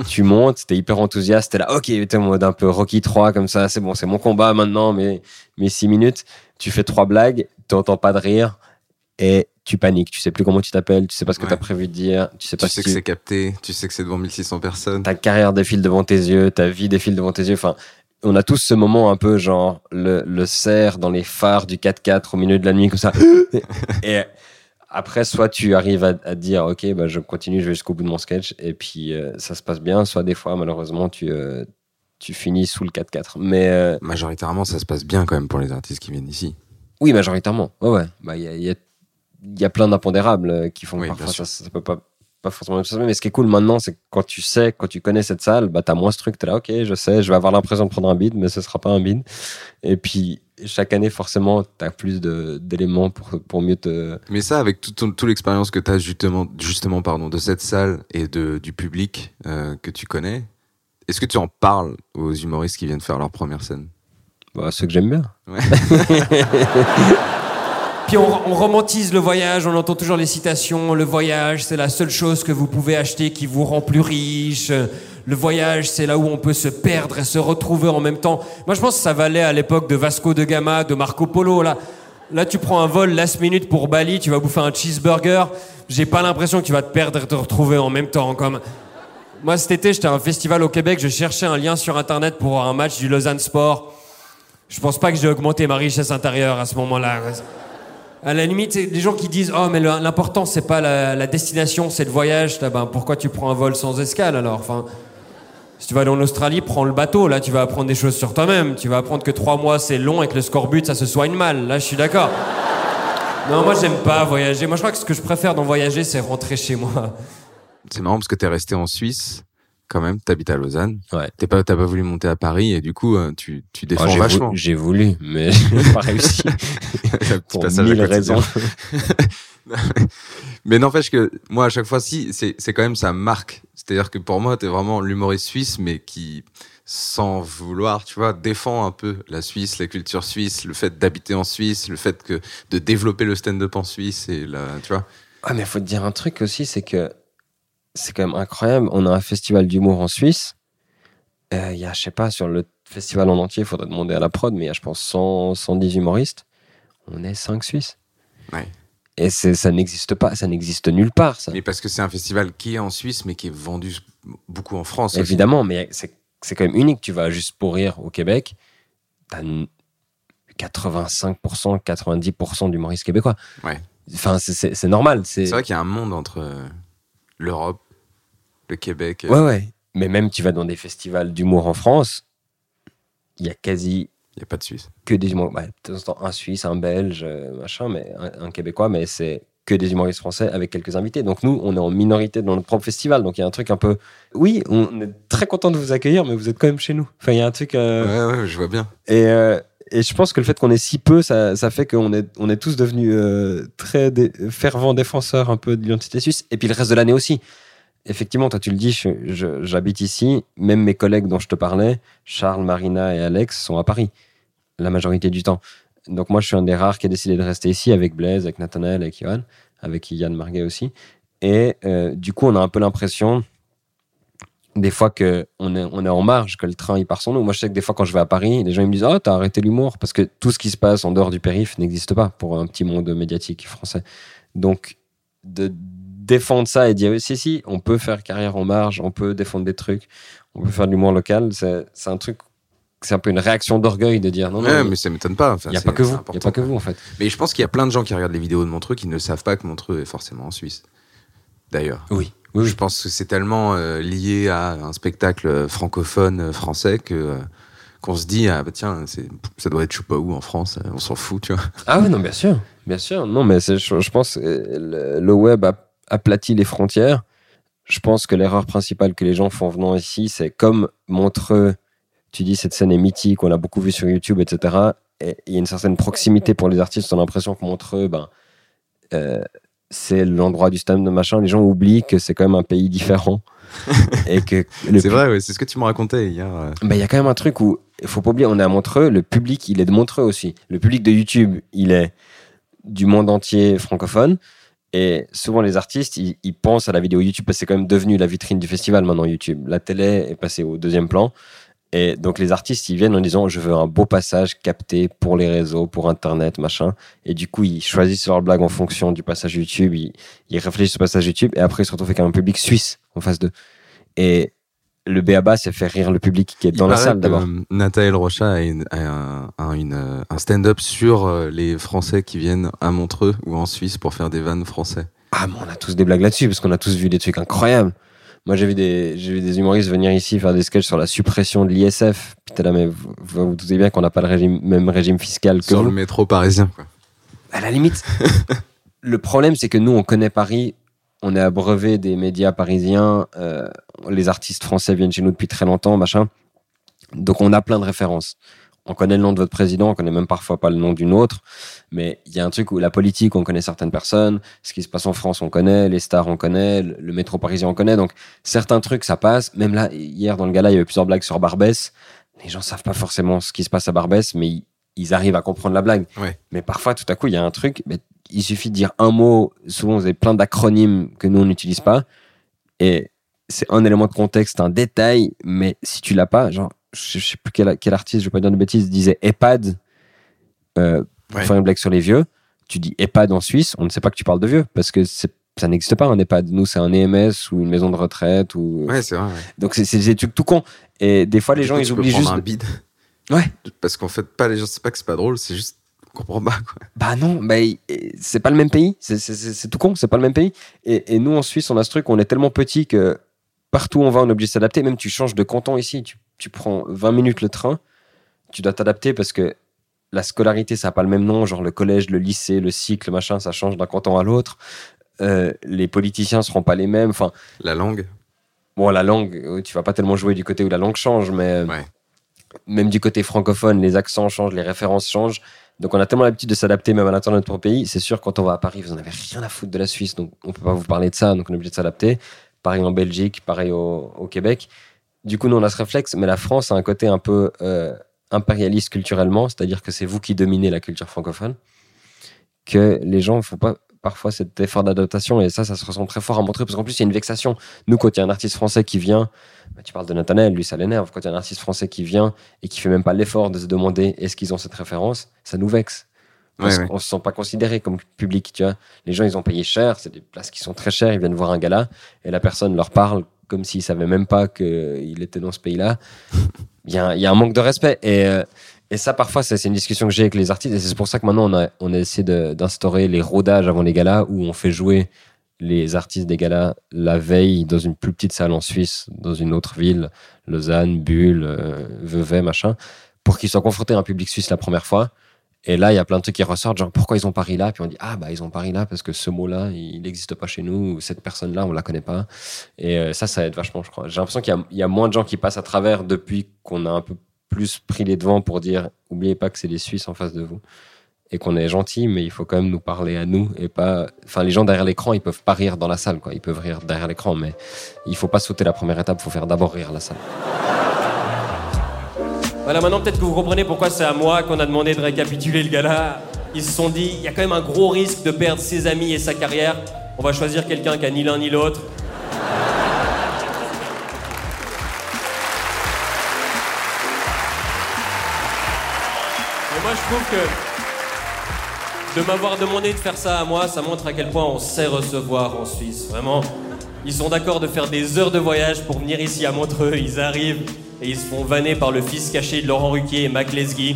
tu montes, t'es hyper enthousiaste, t'es là, ok, t'es en mode un peu Rocky 3 comme ça, c'est bon, c'est mon combat maintenant, mais, mais 6 minutes, tu fais trois blagues, t'entends pas de rire et tu paniques, tu sais plus comment tu t'appelles, tu sais pas ce que Ouais. t'as prévu de dire, tu sais Tu pas sais si que c'est capté, tu sais que c'est devant 1600 personnes. ta carrière défile devant tes yeux, ta vie défile devant tes yeux. Enfin, on a tous ce moment un peu genre le, le cerf dans les phares du 4x4 au milieu de la nuit comme ça. et après, soit tu arrives à, à dire ok, bah, je continue, je vais jusqu'au bout de mon sketch et puis euh, ça se passe bien. Soit des fois, malheureusement, tu euh, tu finis sous le 4x4. Mais euh, Majoritairement, ça se passe bien quand même pour les artistes qui viennent ici. oui, majoritairement. Ouais, ouais. Bah, il y a, il y a- il y a plein d'impondérables qui font Oui, parfois ça, ça peut pas, pas forcément. Mais ce qui est cool maintenant, c'est que quand tu sais, quand tu connais cette salle, bah, t'as moins ce truc. T'es là, ok, je sais, je vais avoir l'impression de prendre un bid, mais ce sera pas un bid. Et puis, chaque année, forcément, t'as plus de- d'éléments pour, pour mieux te. Mais ça, avec toute ton- toute l'expérience que tu as justement, justement pardon, de cette salle et de, du public euh, que tu connais, est-ce que tu en parles aux humoristes qui viennent faire leur première scène? Bah, ceux que j'aime bien. Ouais. Puis on, on romantise le voyage, on entend toujours les citations. Le voyage, c'est la seule chose que vous pouvez acheter qui vous rend plus riche. Le voyage, c'est là où on peut se perdre et se retrouver en même temps. Moi, je pense que ça valait à l'époque de Vasco de Gama, de Marco Polo. Là, là, tu prends un vol last minute pour Bali, tu vas bouffer un cheeseburger. J'ai pas l'impression que tu vas te perdre et te retrouver en même temps. Comme moi, cet été, j'étais à un festival au Québec. Je cherchais un lien sur Internet pour un match du Lausanne Sport. Je pense pas que j'ai augmenté ma richesse intérieure à ce moment-là. À la limite, c'est les gens qui disent Oh, mais l'important, c'est pas la, la destination, c'est le voyage. Là, ben, pourquoi tu prends un vol sans escale alors? Enfin, Si tu vas aller en Australie, prends le bateau. Là, tu vas apprendre des choses sur toi-même. Tu vas apprendre que trois mois, c'est long et que le scorbut, ça se soigne mal. Là, je suis d'accord. Non, moi, j'aime pas voyager. Moi, je crois que ce que je préfère dans voyager, c'est rentrer chez moi. C'est marrant parce que tu es resté en Suisse quand même, tu habites à Lausanne. Ouais. T'es pas, t'as pas voulu monter à Paris et du coup, euh, tu, tu défends Ah, j'ai vachement. vou- J'ai voulu, mais j'ai pas réussi. Pour mille raisons. Mais n'empêche que moi, à chaque fois, si, c'est c'est quand même ça marque. C'est-à-dire que pour moi, t'es vraiment l'humoriste suisse, mais qui, sans vouloir, tu vois, défend un peu la Suisse, la culture suisse, le fait d'habiter en Suisse, le fait que de développer le stand-up en Suisse et la, tu vois. Ah, mais faut te dire un truc aussi, c'est que c'est quand même incroyable. On a un festival d'humour en Suisse. Euh, Il y a, je sais pas, sur le festival en entier, il faudrait demander à la prod, mais il y a, je pense, 100, 110 humoristes. On est 5 Suisses. Ouais. Et ça n'existe pas, ça n'existe nulle part, ça. Mais parce que c'est un festival qui est en Suisse, mais qui est vendu beaucoup en France. aussi. Évidemment, mais c'est quand même unique. Tu vas juste pour rire au Québec, t'as n- 85%, 90% d'humoristes québécois. Ouais. Enfin, c'est- normal. C'est C'est vrai qu'il y a un monde entre euh, l'Europe, le Québec. euh, Ouais, ouais. Mais même, tu vas dans des festivals d'humour en France, il y a quasi Il n'y a pas de Suisse. que des humoristes. Ouais, de temps en temps, un Suisse, un Belge, euh, machin, mais un, un Québécois, mais c'est que des humoristes français avec quelques invités. Donc nous, on est en minorité dans notre propre festival. Donc il y a un truc un peu. Oui, on est très content de vous accueillir, mais vous êtes quand même chez nous. Enfin, il y a un truc. euh, Ouais, ouais, je vois bien. Et, euh, et je pense que le fait qu'on est si peu, ça, ça fait qu'on est, on est tous devenus euh, très dé- fervents défenseurs un peu de l'identité suisse. Et puis le reste de l'année aussi. Effectivement, toi tu le dis, j'habite ici. Même mes collègues dont je te parlais, Charles, Marina et Alex, sont à Paris la majorité du temps. Donc moi, je suis un des rares qui a décidé de rester ici avec Blaise, avec Nathanaël, avec Johan, avec Yann Marguet aussi. Et euh, du coup, on a un peu l'impression des fois que on est, on est en marge, que le train il part sans nous. Moi, je sais que des fois, quand je vais à Paris, les gens me disent Oh, t'as arrêté l'humour parce que tout ce qui se passe en dehors du périph n'existe pas pour un petit monde médiatique français. Donc, de défendre ça et dire oui, si, si, on peut faire carrière en marge, on peut défendre des trucs, on peut faire de l'humour local, c'est un truc, c'est un peu une réaction d'orgueil de dire non, non, Ouais, il- mais ça m'étonne pas. Enfin, il n'y a pas que vous, il a pas que vous en fait. Mais je pense qu'il y a plein de gens qui regardent les vidéos de Montreux qui ne savent pas que Montreux est forcément en Suisse. D'ailleurs. Oui. Je pense que c'est tellement euh, lié à un spectacle francophone euh, français que euh, qu'on se dit ah bah tiens ça doit être où en France on s'en fout tu vois. Ah oui, non, bien sûr, bien sûr. Non, mais je, je pense que le, le web a aplati les frontières. Je pense que l'erreur principale que les gens font venant ici, c'est comme Montreux, tu dis cette scène est mythique, on l'a beaucoup vu sur YouTube, etc. Et il y a une certaine proximité pour les artistes. On a l'impression que Montreux, ben, euh, c'est l'endroit du stand de machin. Les gens oublient que c'est quand même un pays différent. et que le C'est vrai ouais, c'est ce que tu me racontais hier. euh. ben, il y a quand même un truc où il faut pas oublier, on est à Montreux, le public, il est de Montreux aussi. Le public de YouTube, il est du monde entier francophone. Et souvent, les artistes, ils, pensent à la vidéo YouTube parce que c'est quand même devenu la vitrine du festival maintenant, YouTube. La télé est passée au deuxième plan. Et donc, les artistes, ils viennent en disant Je veux un beau passage capté pour les réseaux, pour Internet, machin. Et du coup, ils choisissent leur blague en fonction du passage YouTube. Ils, ils réfléchissent au passage YouTube. Et après, ils se retrouvent avec un public suisse en face d'eux. Et le BABA, c'est faire rire le public qui est Il dans la salle d'abord. Nathalie Rocha a, une- a un, a une, euh, un stand-up sur euh, les Français qui viennent à Montreux ou en Suisse pour faire des vannes français. Ah, mais on a tous des blagues là-dessus parce qu'on a tous vu des trucs incroyables. Moi, j'ai vu des, j'ai vu des humoristes venir ici faire des sketchs sur la suppression de l'ISF. Putain, là, mais vous vous vous doutez bien qu'on n'a pas le régime, même régime fiscal que Sur vous. le métro parisien quoi. À la limite, le problème, c'est que nous, on connaît Paris, on est abreuvé des médias parisiens, euh, les artistes français viennent chez nous depuis très longtemps, machin. Donc, on a plein de références. On connaît le nom de votre président, on connaît même parfois pas le nom d'une autre, mais il y a un truc où la politique, on connaît certaines personnes, ce qui se passe en France, on connaît, les stars, on connaît, le métro parisien, on connaît. Donc, certains trucs, ça passe. Même là, hier, dans le gala, il y avait plusieurs blagues sur Barbès. Les gens savent pas forcément ce qui se passe à Barbès, mais ils, arrivent à comprendre la blague. Ouais. Mais parfois, tout à coup, il y a un truc, mais il suffit de dire un mot. Souvent, vous avez plein d'acronymes que nous, on n'utilise pas. Et c'est un élément de contexte, un détail, mais si tu l'as pas, genre, je, je sais plus quel, quel artiste, je vais pas dire de bêtises, disait EHPAD euh, pour Ouais. faire une blague sur les vieux. Tu dis EHPAD en Suisse, on ne sait pas que tu parles de vieux parce que ça n'existe pas un EHPAD. Nous, c'est un EMS ou une maison de retraite. Ou... Ouais c'est vrai. ouais. Donc, c'est des trucs tout cons. Et des fois, les gens, ils prendre juste. un bide. Ouais. Parce qu'en fait pas les gens c'est pas que c'est pas drôle c'est juste on comprend pas quoi. Bah non, c'est pas le même pays. C'est- tout con, c'est pas le même pays. Et, et nous, en Suisse, on a ce truc, on est tellement petit que partout où on va, on est obligé de s'adapter. Même tu changes de canton ici, tu, tu prends 20 minutes le train, tu dois t'adapter parce que la scolarité, ça n'a pas le même nom. Genre le collège, le lycée, le cycle, machin, ça change d'un canton à l'autre. Euh, les politiciens seront pas les mêmes. Enfin, La langue. Bon, la langue, tu vas pas tellement jouer du côté où la langue change, mais euh, Ouais. Même du côté francophone, les accents changent, les références changent. Donc, on a tellement l'habitude de s'adapter même à l'intérieur de notre pays. C'est sûr, quand on va à Paris, vous en avez rien à foutre de la Suisse, donc on peut pas vous parler de ça, donc on est obligé de s'adapter. Pareil en Belgique, pareil au, au Québec. Du coup, nous, on a ce réflexe, mais la France a un côté un peu euh, impérialiste culturellement, c'est-à-dire que c'est vous qui dominez la culture francophone, que les gens ne font pas parfois cet effort d'adaptation, et ça, ça se ressent très fort à montrer, parce qu'en plus, il y a une vexation. Nous, quand il y a un artiste français qui vient, bah, tu parles de Nathanaël, lui, ça l'énerve. Quand il y a un artiste français qui vient et qui fait même pas l'effort de se demander est-ce qu'ils ont cette référence, ça nous vexe. Parce Ouais, ouais. qu'on se sent pas considéré comme public, tu vois. Les gens, ils ont payé cher, c'est des places qui sont très chères, ils viennent voir un gala, et la personne leur parle comme s'ils savaient même pas qu'il était dans ce pays-là. Il y, a un- il y a un manque de respect. Et, euh, et ça, parfois, c'est une discussion que j'ai avec les artistes, et c'est pour ça que maintenant, on a, on a essayé d'instaurer les rodages avant les galas, où on fait jouer les artistes des galas la veille dans une plus petite salle en Suisse, dans une autre ville, Lausanne, Bulle, euh, Vevey, machin, pour qu'ils soient confrontés à un public suisse la première fois. Et là, il y a plein de trucs qui ressortent, genre pourquoi ils ont pari là? Puis on dit ah bah ils ont pari là parce que ce mot-là, il n'existe pas chez nous, ou cette personne-là, on la connaît pas. Et euh, ça, ça aide vachement, je crois. J'ai l'impression qu'il y y, a moins de gens qui passent à travers depuis qu'on a un peu plus pris les devants pour dire oubliez pas que c'est les Suisses en face de vous et qu'on est gentil, mais il faut quand même nous parler à nous et pas. Enfin, les gens derrière l'écran, ils peuvent pas rire dans la salle, quoi. Ils peuvent rire derrière l'écran, mais il faut pas sauter la première étape. Il faut faire d'abord rire la salle. Voilà, maintenant peut-être que vous comprenez pourquoi c'est à moi qu'on a demandé de récapituler le gala. Ils se sont dit, il y a quand même un gros risque de perdre ses amis et sa carrière. On va choisir quelqu'un qui a ni l'un ni l'autre. Moi, je trouve que de m'avoir demandé de faire ça à moi, ça montre à quel point on sait recevoir en Suisse. Vraiment, ils sont d'accord de faire des heures de voyage pour venir ici à Montreux. Ils arrivent et ils se font vanner par le fils caché de Laurent Ruquier et Mac Lesguy.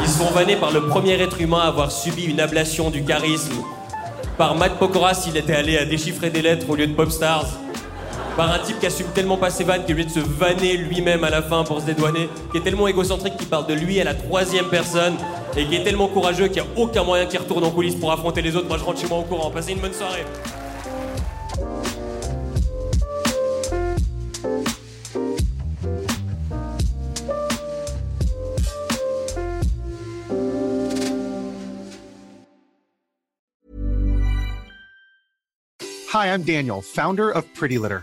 Ils se font vanner par le premier être humain à avoir subi une ablation du charisme. Par Matt Pokora s'il était allé à déchiffrer des lettres au lieu de Popstars. Par un type qui assume tellement pas ses vannes qu'il est obligé de se vanner lui-même à la fin pour se dédouaner. Qui est tellement égocentrique qu'il parle de lui à la troisième personne. Et qui est tellement courageux qu'il n'y a aucun moyen qu'il retourne en coulisses pour affronter les autres. Moi je rentre chez moi au courant. Passez une bonne soirée. Hi, I'm Daniel, founder of Pretty Litter.